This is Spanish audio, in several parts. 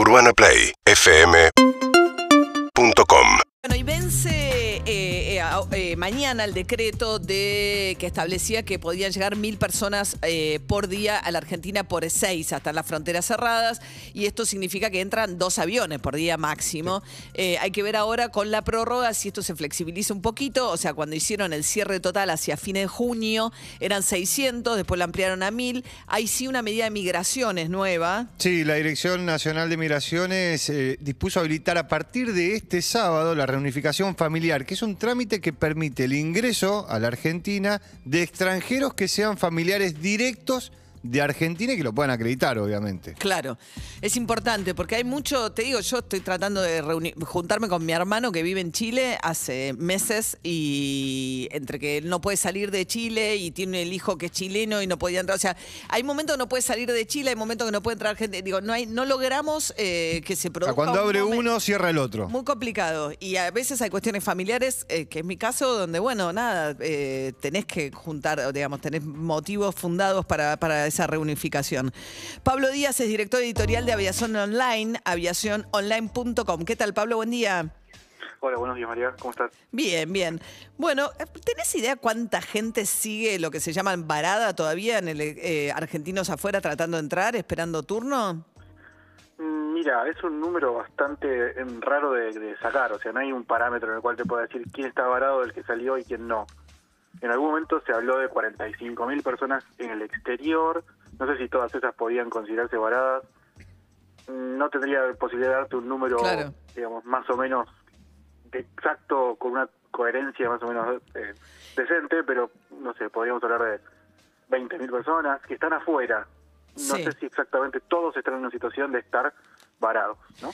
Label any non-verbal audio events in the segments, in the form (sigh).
UrbanaPlayFM.com Bueno, y vence eh, eh, eh, mañana el decreto de que establecía que podían llegar mil personas eh, por día a la Argentina por seis hasta las fronteras cerradas y esto significa que entran dos aviones por día máximo. Eh, hay que ver ahora con la prórroga si esto se flexibiliza un poquito, o sea, cuando hicieron el cierre total hacia fines de junio eran 600, después la ampliaron a mil. Hay sí una medida de migraciones nueva. Sí, la Dirección Nacional de Migraciones dispuso habilitar a partir de este sábado la reunificación familiar, que es un trámite que permite el ingreso a la Argentina de extranjeros que sean familiares directos de Argentina y que lo puedan acreditar, obviamente. Claro, es importante porque hay mucho, te digo, yo estoy tratando de reuni- juntarme con mi hermano que vive en Chile hace meses y entre que él no puede salir de Chile y tiene el hijo que es chileno y no podía entrar, o sea, hay momentos que no puede salir de Chile, hay momentos que no puede entrar gente, digo, no hay, no logramos eh, que se O produzca sea, cuando un abre uno, cierra el otro. muy complicado. Y a veces hay cuestiones familiares, eh, que es mi caso, donde, bueno, nada, eh, tenés que juntar, digamos, tenés motivos fundados para, para esa reunificación. Pablo Díaz es director editorial de Aviación Online, aviaciononline.com. ¿Qué tal, Pablo? Buen día. Hola, buenos días María, ¿cómo estás? Bien, bien. Bueno, ¿tenés idea cuánta gente sigue lo que se llama varada todavía en el eh, argentinos afuera tratando de entrar, esperando turno? Mm, Mira, es un número bastante em, raro de, de sacar, o sea, no hay un parámetro en el cual te pueda decir quién está varado del que salió y quién no. En algún momento se habló de 45 mil personas en el exterior, no sé si todas esas podían considerarse varadas. No tendría posibilidad de darte un número, Claro. digamos, más o menos exacto, con una coherencia más o menos eh, decente, pero no sé, podríamos hablar de 20 mil personas que están afuera. No Sí. sé si exactamente todos están en una situación de estar varados, ¿no?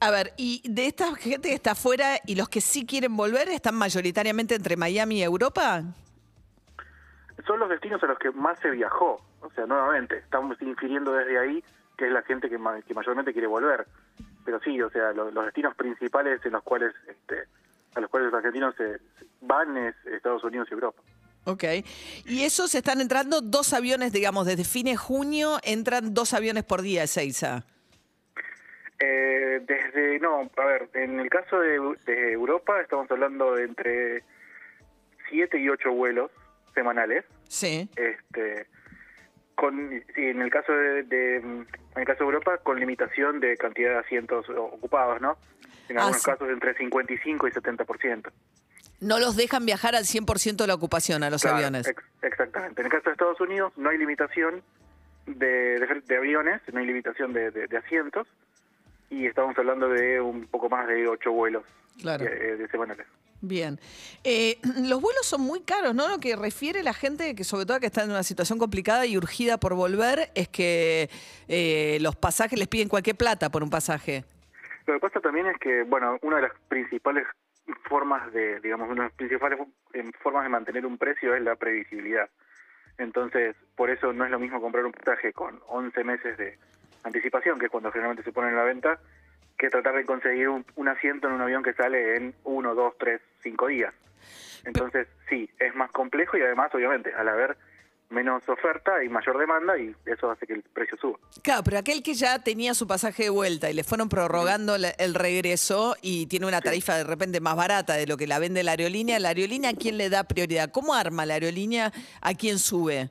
A ver, y de esta gente que está afuera y los que sí quieren volver, ¿están mayoritariamente entre Miami y Europa? Son los destinos a los que más se viajó. O sea, nuevamente, estamos infiriendo desde ahí que es la gente que, ma- que mayormente quiere volver. Pero sí, o sea, lo- los destinos principales en los cuales este, a los cuales los argentinos se, van es Estados Unidos y Europa. Ok. Y esos están entrando dos aviones, digamos, desde fines de junio entran dos aviones por día, Seiza. Eh, desde, no, a ver, en el caso de, de Europa estamos hablando de entre 7 y 8 vuelos semanales. Sí. este con sí, en el caso de, de- en el caso de Europa con limitación de cantidad de asientos ocupados no en Ah, algunos sí. casos entre 55 y 70 No los dejan viajar al 100% de la ocupación a los aviones. exactamente en el caso de Estados Unidos no hay limitación de, de- de aviones no hay limitación de- de asientos y estamos hablando de un poco más de ocho vuelos Claro. eh, de semanales Bien. Eh, (clears throat) los vuelos son muy caros, ¿no? Lo que refiere la gente, que sobre todo que está en una situación complicada y urgida por volver, es que eh, los pasajes les piden cualquier plata por un pasaje. Lo que pasa también es que, bueno, una de las principales formas de, digamos, una de las principales eh, formas de mantener un precio es la previsibilidad. Entonces, por eso no es lo mismo comprar un pasaje con 11 meses de anticipación, que es cuando generalmente se pone en la venta, que tratar de conseguir un, un asiento en un avión que sale en 1, 2, 3, 5 días. Entonces, sí, es más complejo y además, obviamente, al haber menos oferta y mayor demanda, y eso hace que el precio suba. Claro, pero aquel que ya tenía su pasaje de vuelta y le fueron prorrogando el regreso y tiene una tarifa de repente más barata de lo que la vende la aerolínea, ¿la aerolínea a quién le da prioridad? ¿Cómo arma la aerolínea a quién sube?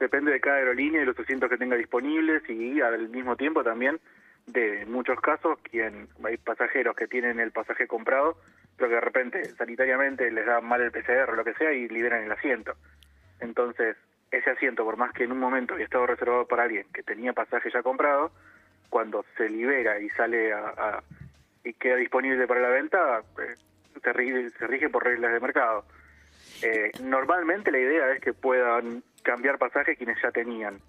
Depende de cada aerolínea y los asientos que tenga disponibles y al mismo tiempo también de muchos casos quien hay pasajeros que tienen el pasaje comprado pero que de repente sanitariamente les da mal el PCR o lo que sea y liberan el asiento. Entonces, ese asiento, por más que en un momento había estado reservado para alguien que tenía pasaje ya comprado, cuando se libera y sale a, a- y queda disponible para la venta, eh, se, rige, se rige por reglas de mercado. Eh, normalmente la idea es que puedan cambiar pasaje quienes ya tenían.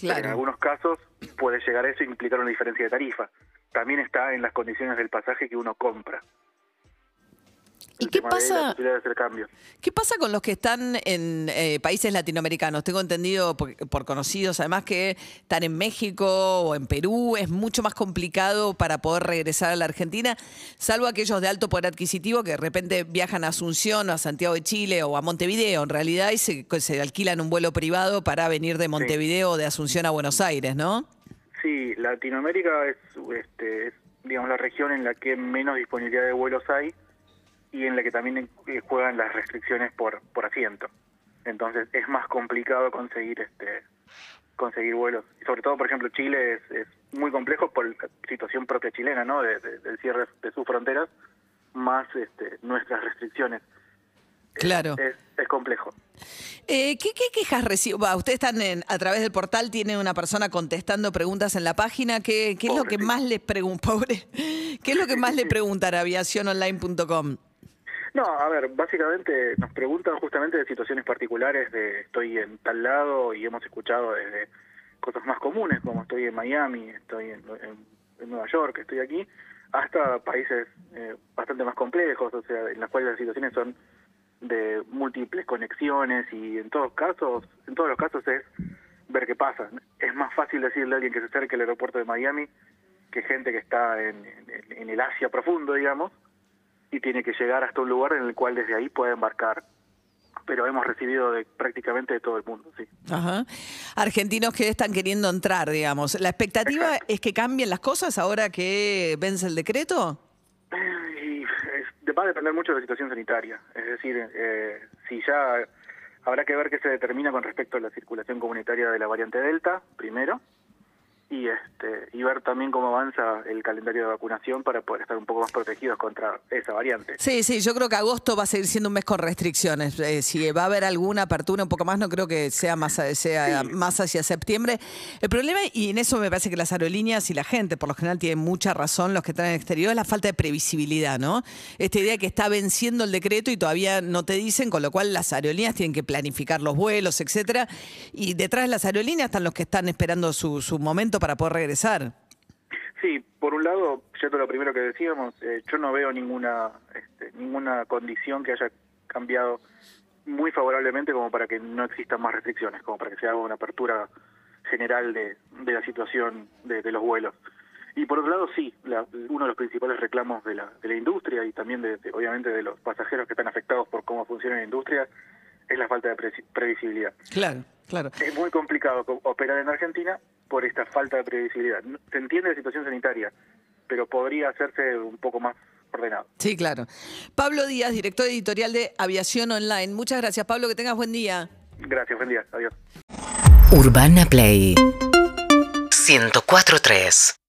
En algunos casos puede llegar a eso e implicar una diferencia de tarifa. También está en las condiciones del pasaje que uno compra. ¿Y qué pasa? ¿Qué pasa con los que están en eh, países latinoamericanos? Tengo entendido por, por conocidos, además, que están en México o en Perú. Es mucho más complicado para poder regresar a la Argentina, salvo aquellos de alto poder adquisitivo que de repente viajan a Asunción o a Santiago de Chile o a Montevideo, en realidad, y se, se alquilan un vuelo privado para venir de Montevideo o de Asunción a Buenos Aires, ¿no? Sí, Latinoamérica es, este, es, digamos, la región en la que menos disponibilidad de vuelos hay y en la que también eh, juegan las restricciones por, por asiento. Entonces es más complicado conseguir este conseguir vuelos. Y sobre todo, por ejemplo, Chile es, es muy complejo por la situación propia chilena, ¿no? De, de- del cierre de sus fronteras, más este, nuestras restricciones. Claro. Es, es complejo. Eh, ¿qué, qué quejas recibo? Ustedes están en- a través del portal, tienen una persona contestando preguntas en la página. ¿Qué, qué es lo que sí. más les pregunta? (laughs) Pobre. ¿Qué es lo que más le preguntan a aviaciononline.com? No, a ver, básicamente nos preguntan justamente de situaciones particulares, de estoy en tal lado y hemos escuchado desde cosas más comunes como estoy en Miami, estoy en, Nueva York, estoy aquí, hasta países eh, bastante más complejos, o sea, en las cuales las situaciones son de múltiples conexiones y en todos casos, en todos los casos es ver qué pasa. Es más fácil decirle a alguien que se acerque al aeropuerto de Miami que gente que está en el Asia profundo, digamos, y tiene que llegar hasta un lugar en el cual desde ahí puede embarcar. Pero hemos recibido de prácticamente de todo el mundo, sí. Ajá. Argentinos que están queriendo entrar, digamos. ¿La expectativa Exacto. es que cambien las cosas ahora que vence el decreto? Y es- va a depender mucho de la situación sanitaria. Es decir, eh, si ya habrá que ver qué se determina con respecto a la circulación comunitaria de la variante Delta, primero, y este y ver también cómo avanza el calendario de vacunación para poder estar un poco más protegidos contra esa variante. Sí, sí, yo creo que agosto va a seguir siendo un mes con restricciones. Eh, si va a haber alguna apertura un poco más, no creo que sea más, sea más hacia septiembre. El problema, y en eso me parece que las aerolíneas y la gente, por lo general, tienen mucha razón, los que están en el exterior, es la falta de previsibilidad, ¿no? Esta idea que está venciendo el decreto y todavía no te dicen, con lo cual las aerolíneas tienen que planificar los vuelos, etcétera. Y detrás de las aerolíneas están los que están esperando su, su momento para poder regresar. Sí, por un lado, yendo a lo primero que decíamos, eh, yo no veo ninguna este, ninguna condición que haya cambiado muy favorablemente como para que no existan más restricciones, como para que se haga una apertura general de, de la situación de, de los vuelos. Y por otro lado, sí, la- uno de los principales reclamos de la, de la industria y también de, de- obviamente de los pasajeros que están afectados por cómo funciona la industria es la falta de presi- previsibilidad. Claro, claro. Es muy complicado co- operar en Argentina por esta falta de previsibilidad. Se entiende la situación sanitaria, pero podría hacerse un poco más ordenado. Sí, claro. Pablo Díaz, director editorial de Aviación Online. Muchas gracias, Pablo. Que tengas buen día. Gracias, buen día. Adiós. Urbana Play 104.3